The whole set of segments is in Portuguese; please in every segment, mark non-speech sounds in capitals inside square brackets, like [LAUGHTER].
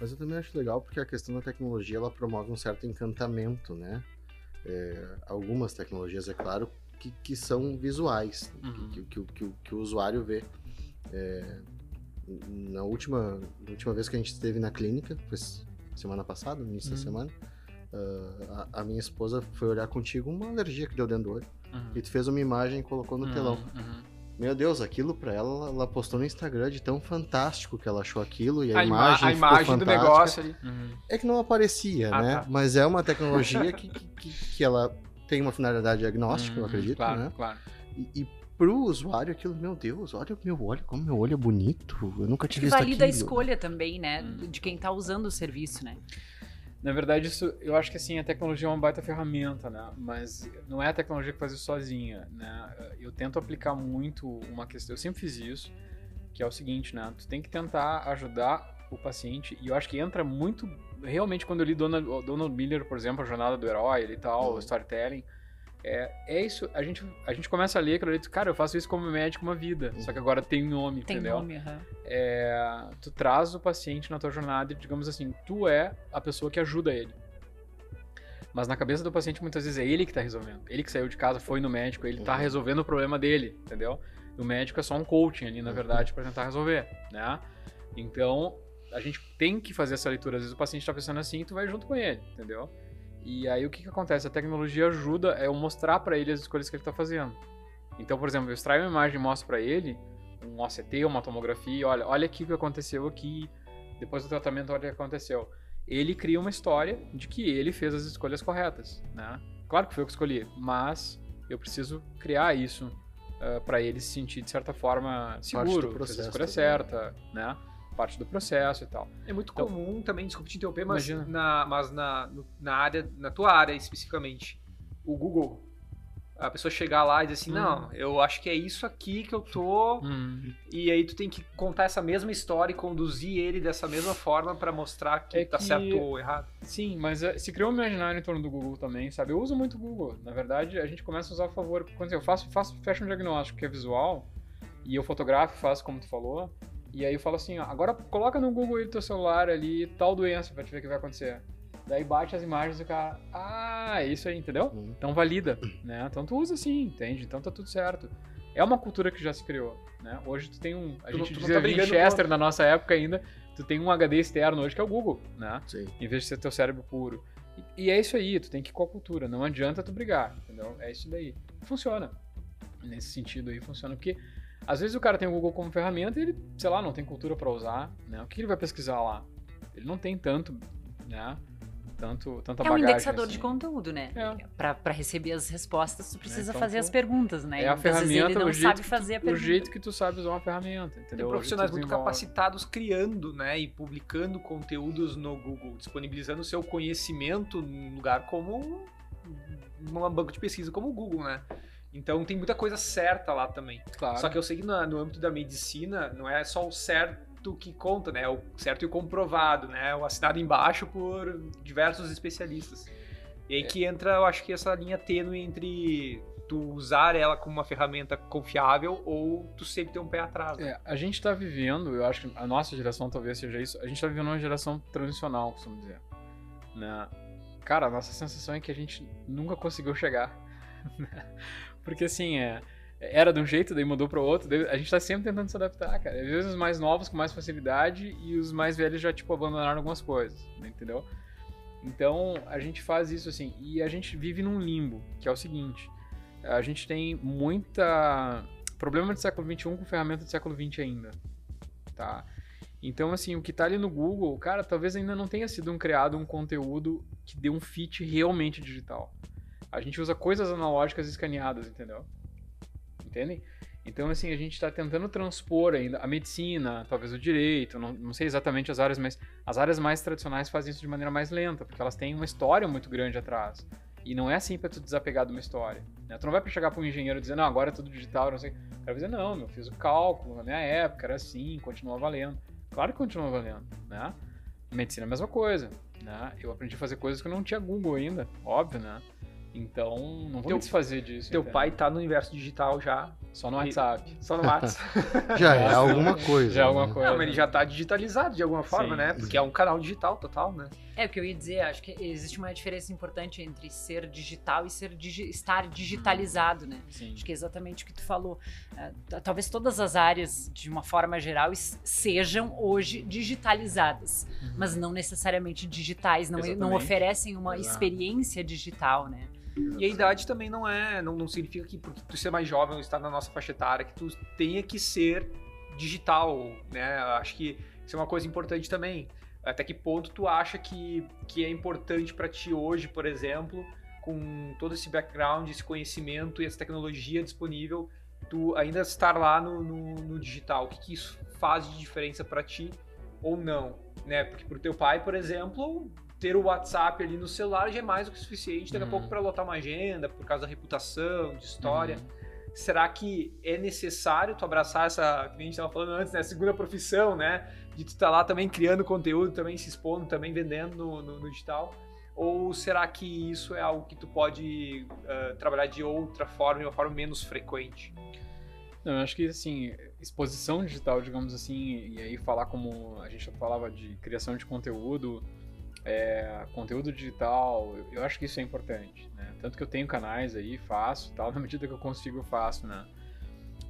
Mas eu também acho legal porque a questão da tecnologia ela promove um certo encantamento, né? É, algumas tecnologias, é claro, que, que são visuais, Uhum. que, que, que, que o usuário vê. É, na, última, na última vez que a gente esteve na clínica, foi semana passada, no início da Uhum. semana, ah, a, a minha esposa foi olhar contigo uma alergia que deu dentro do olho. Uhum. E tu fez uma imagem e colocou no Uhum, telão. Uhum. Meu Deus, aquilo pra ela, ela- postou no Instagram de tão fantástico que ela achou aquilo e a, A, ima- imagem a ficou imagem do negócio ali. Uhum. É que não aparecia, Ah, né? tá. Mas é uma tecnologia que, que, que- ela tem uma finalidade diagnóstica, eu Uhum, acredito, claro, né? Claro. E, e pro usuário aquilo, meu Deus, olha o meu olho, como meu olho é bonito. Eu nunca tinha visto valida a aquilo. escolha também, né? Hum. De quem tá usando o serviço, né? Na verdade, isso, eu acho que assim, a tecnologia é uma baita ferramenta, né? Mas não é a tecnologia que faz isso sozinha, né? Eu tento aplicar muito uma questão, eu sempre fiz isso, que é o seguinte, né? Tu tem que tentar ajudar o paciente, e eu acho que entra muito, realmente, quando eu li Donald, Donald Miller, por exemplo, a Jornada do Herói e tal, Uhum. o storytelling, é, é isso, a gente, a gente começa a ler, aquilo ali, cara, eu faço isso como médico uma vida, só que agora tem um nome, Tem entendeu? nome, aham. é, tu traz o paciente na tua jornada e, digamos assim, tu é a pessoa que ajuda ele. Mas na cabeça do paciente, muitas vezes é ele que tá resolvendo. Ele que saiu de casa, foi no médico, ele tá Uhum. resolvendo o problema dele, entendeu? O médico é só um coaching ali, na Uhum. verdade, para tentar resolver, né? Então, a gente tem que fazer essa leitura. Às vezes o paciente tá pensando assim e tu vai junto com ele, entendeu? E aí o que que acontece? A tecnologia ajuda é eu mostrar para ele as escolhas que ele tá fazendo. Então, por exemplo, eu extraio uma imagem e mostro para ele um OCT, uma tomografia, olha, olha aqui o que aconteceu aqui, depois do tratamento, olha o que aconteceu. Ele cria uma história de que ele fez as escolhas corretas, né? Claro que foi eu que escolhi, mas eu preciso criar isso para ele se sentir de certa forma seguro, fez a processo escolha também. certa, né? Parte do processo e tal. É muito Então- comum também, desculpa te interromper, mas, Imagina. na, mas na, na área, na tua área especificamente, o Google, a pessoa chegar lá e dizer assim, Hum. não, eu acho que é isso aqui que eu tô, Hum. e aí tu tem que contar essa mesma história e conduzir ele dessa mesma forma pra mostrar que É tá que- certo ou errado. Sim, mas eh, se criou um imaginário em torno do Google também, sabe? Eu uso muito o Google. Na verdade, a gente começa a usar a favor. Quando eu faço, faço fecho um diagnóstico que é visual, e eu fotografo, faço como tu falou, e aí eu falo assim, ó, agora coloca no Google aí do teu celular ali tal doença pra te ver o que vai acontecer. Daí bate as imagens e o cara, ah, é isso aí, entendeu? Uhum. Então valida, né? Então tu usa sim, entende? Então tá tudo certo. É uma cultura que já se criou, né? Hoje tu tem um, a Tu gente não dizia tá Winchester com- na nossa época ainda, tu tem um HD externo hoje que é o Google, né? Sim. em vez de ser teu cérebro puro. E, e é isso aí, tu tem que ir com a cultura, não adianta tu brigar, entendeu? É isso daí. Funciona. Nesse sentido aí funciona, porque às vezes o cara tem o Google como ferramenta e ele, sei lá, não tem cultura pra usar, né? O que ele vai pesquisar lá? Ele não tem tanto, né? Tanto, tanta É um bagagem indexador assim. de conteúdo, né? É. Pra, pra receber as respostas, tu precisa então fazer tu- as perguntas, né? É a muitas vezes ferramenta, ele não o jeito, sabe que fazer a tu, o pergunta. jeito que tu sabe usar uma ferramenta, entendeu? Tem O profissionais muito desenvolve. capacitados criando, né, e publicando conteúdos no Google, disponibilizando o seu conhecimento num lugar como um, um banco de pesquisa como o Google, né? Então tem muita coisa certa lá também. Claro. Só que eu sei que na- no âmbito da medicina não é só o certo que conta, né? É o certo e o comprovado, né? O assinado embaixo por diversos especialistas. E aí que entra, eu acho que essa linha tênue entre tu usar ela como uma ferramenta confiável ou tu sempre ter um pé atrás. né? É, a gente tá vivendo, eu acho que a nossa geração talvez seja isso, a gente tá vivendo uma geração transicional, costumo dizer. Né? Cara, a nossa sensação é que a gente nunca conseguiu chegar. [LAUGHS] Porque assim, é, era de um jeito, daí mudou para outro, daí a gente tá sempre tentando se adaptar, cara. Às vezes os mais novos com mais facilidade e os mais velhos já, tipo, abandonaram algumas coisas, né? entendeu? Então, a gente faz isso assim, e a gente vive num limbo, que é o seguinte, a gente tem muita problema do século XXI com ferramenta do século XX ainda, tá? Então, assim, o que tá ali no Google, cara, talvez ainda não tenha sido um criado um conteúdo que dê um fit realmente digital. A gente usa coisas analógicas escaneadas, entendeu? Entendem? Então, assim, a gente está tentando transpor ainda a medicina, talvez o direito, não, não sei exatamente as áreas, mas as áreas mais tradicionais fazem isso de maneira mais lenta, porque elas têm uma história muito grande atrás. E não é assim para tu desapegar de uma história. Né? Tu não vai pra chegar para um engenheiro dizer, não, agora é tudo digital, não sei. O cara dizer, não, eu fiz o cálculo, na minha época era assim, continua valendo. Claro que continua valendo, né? Medicina é a mesma coisa, né? Eu aprendi a fazer coisas que eu não tinha Google ainda, óbvio, né? Então, não vou Teu- me desfazer disso. Teu entendeu? pai tá no universo digital já Só no WhatsApp. Só no WhatsApp. [LAUGHS] Já é alguma coisa. Já é alguma né? coisa. Não, mas ele já tá digitalizado de alguma forma, Sim. né? Porque é um canal digital total, né? É o que eu ia dizer, acho que existe uma diferença importante entre ser digital e ser digi- estar digitalizado, né? Sim. Acho que é exatamente o que tu falou. T- talvez todas as áreas, de uma forma geral, sejam hoje digitalizadas, Uhum. mas não necessariamente digitais, não, não oferecem uma Exato. experiência digital, né? E a idade também não é, não, não significa que porque tu ser mais jovem ou estar na nossa faixa etária que tu tenha que ser digital, né? Acho que isso é uma coisa importante também. Até que ponto tu acha que, que é importante pra ti hoje, por exemplo, com todo esse background, esse conhecimento e essa tecnologia disponível, tu ainda estar lá no, no, no digital? O que, que isso faz de diferença pra ti ou não? Né? Porque pro teu pai, por exemplo, ter o WhatsApp ali no celular já é mais do que suficiente daqui a Uhum. pouco para lotar uma agenda, por causa da reputação, de história. Uhum. Será que é necessário tu abraçar essa, que a gente estava falando antes, né, segunda profissão, né? De tu estar lá também criando conteúdo, também se expondo, também vendendo no, no- no digital? Ou será que isso é algo que tu pode ah, trabalhar de outra forma, de uma forma menos frequente? Não, eu acho que assim, exposição digital, digamos assim, e aí falar como a gente falava de criação de conteúdo, é, conteúdo digital, eu, eu acho que isso é importante, né? Tanto que eu tenho canais aí, faço, tal, [LAUGHS] na medida que eu consigo eu faço, né?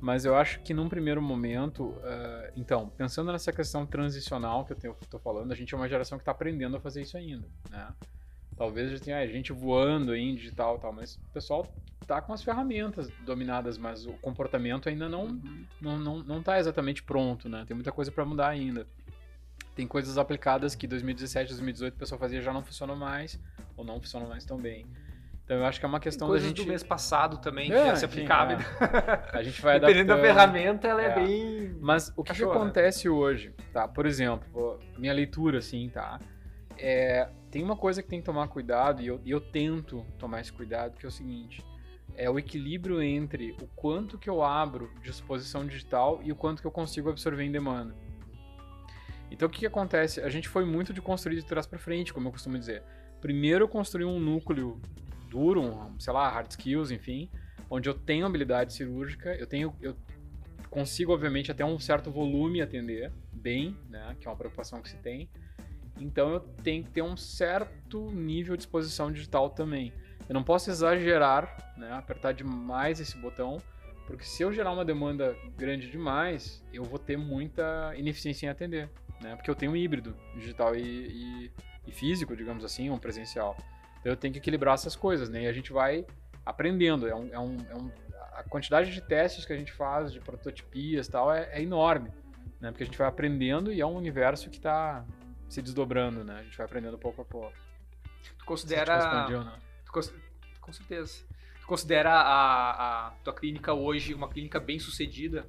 Mas eu acho que num primeiro momento, ah, então, pensando nessa questão transicional que eu tenho, tô falando, a gente é uma geração que está aprendendo a fazer isso ainda, né? Talvez já tenha ah, gente voando aí em digital e tal, mas o pessoal tá com as ferramentas dominadas, mas o comportamento ainda não não, não, não tá exatamente pronto, né? Tem muita coisa para mudar ainda. Tem coisas aplicadas que 2017, 2018 o pessoal fazia já não funcionam mais, ou não funcionam mais tão bem. Então eu acho que é uma questão da gente. do mês passado também, que É, já se enfim, aplicava. é. [LAUGHS] A gente vai Dependendo da ferramenta, ela é, É. bem... Mas o que, que né? acontece hoje, tá? Por exemplo, minha leitura, assim, tá? É, tem uma coisa que tem que tomar cuidado, e eu, e eu tento tomar esse cuidado, que é o seguinte: é o equilíbrio entre o quanto que eu abro de exposição digital e o quanto que eu consigo absorver em demanda. Então o que, que acontece? A gente foi muito de construir de trás para frente, como eu costumo dizer. Primeiro eu construí um núcleo duro, um, sei lá, hard skills, enfim, onde eu tenho habilidade cirúrgica, eu tenho, eu consigo obviamente até um certo volume atender bem, né, que é uma preocupação que se tem. Então eu tenho que ter um certo nível de exposição digital também. Eu não posso exagerar, né, apertar demais esse botão, porque se eu gerar uma demanda grande demais, eu vou ter muita ineficiência em atender, né, porque eu tenho um híbrido digital e, e, e físico, digamos assim, um presencial. Então eu tenho que equilibrar essas coisas, né, e a gente vai aprendendo. É um, é um, é um, a quantidade de testes que a gente faz, de prototipias e tal, é, é enorme, né, porque a gente vai aprendendo e é um universo que está se desdobrando, né, a gente vai aprendendo pouco a pouco. Tu considera... Tu cons- Com certeza. Tu considera a, a tua clínica hoje uma clínica bem sucedida?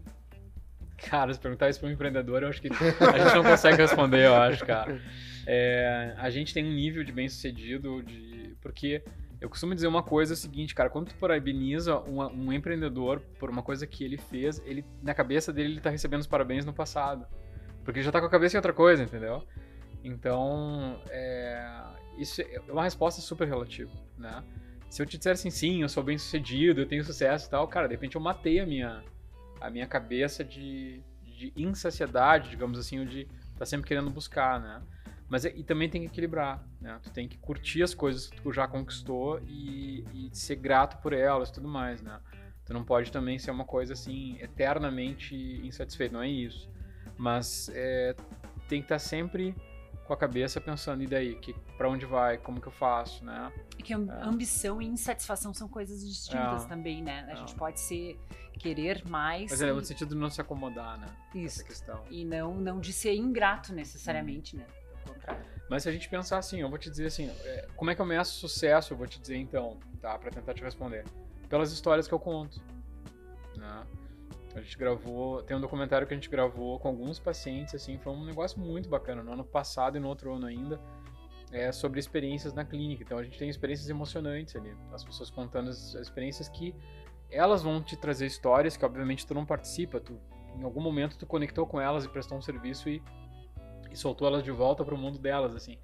Cara, se perguntar isso para um empreendedor, eu acho que a gente não consegue responder, eu acho, cara. É, a gente tem um nível de bem-sucedido, de porque eu costumo dizer uma coisa é o seguinte, cara, quando tu parabeniza um, um empreendedor por uma coisa que ele fez, ele na cabeça dele ele tá recebendo os parabéns no passado, porque ele já tá com a cabeça em outra coisa, entendeu? Então, é, isso é uma resposta super relativa, né? Se eu te disser assim, sim, eu sou bem-sucedido, eu tenho sucesso e tal, cara, de repente eu matei a minha a minha cabeça de, de insaciedade, digamos assim, ou de tá sempre querendo buscar, né? Mas é- e também tem que equilibrar, né? Tu tem que curtir as coisas que tu já conquistou e, e ser grato por elas e tudo mais, né? Tu não pode também ser uma coisa assim, eternamente insatisfeito, não é isso. Mas é, tem que estar sempre com a cabeça pensando, e daí? Que, pra onde vai? Como que eu faço, né? É que am- ambição e insatisfação são coisas distintas É. também, né? A É. gente pode ser querer mais Mas e, é no sentido de não se acomodar, né? isso, Essa questão. e não não de ser ingrato necessariamente, né? Pelo contrário. Mas se a gente pensar assim, eu vou te dizer assim, é, como é que eu meço sucesso? Eu vou te dizer então, tá? Pra tentar te responder. Pelas histórias que eu conto. Né? A gente gravou, tem um documentário que a gente gravou com alguns pacientes, assim, foi um negócio muito bacana, no ano passado e no outro ano ainda, é sobre experiências na clínica. Então a gente tem experiências emocionantes ali, as pessoas contando as, as experiências que elas vão te trazer histórias que obviamente tu não participa, tu em algum momento tu conectou com elas e prestou um serviço e, e soltou elas de volta para o mundo delas, assim.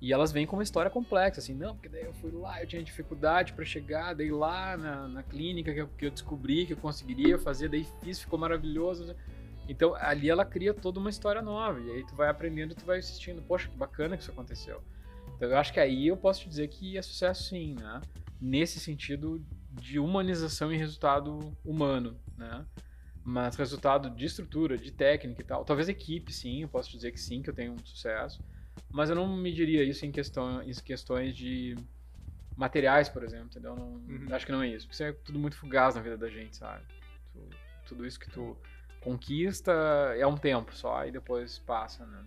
E elas vêm com uma história complexa, assim, não, porque daí eu fui lá, eu tinha dificuldade para chegar, daí lá na, na clínica que eu, que eu descobri que eu conseguiria fazer, daí fiz, ficou maravilhoso. Então ali ela cria toda uma história nova, e aí tu vai aprendendo, tu vai assistindo, poxa, que bacana que isso aconteceu. Então eu acho que aí eu posso te dizer que é sucesso sim, né? Nesse sentido de humanização e resultado humano, né? Mas resultado de estrutura, de técnica e tal. Talvez equipe, sim, eu posso dizer que sim, que eu tenho um sucesso. Mas eu não mediria isso em, questão, em questões de materiais, por exemplo, entendeu? Não, uhum. Acho que não é isso. Porque isso é tudo muito fugaz na vida da gente, sabe? Tu, tudo isso que tu conquista é um tempo só e depois passa, né?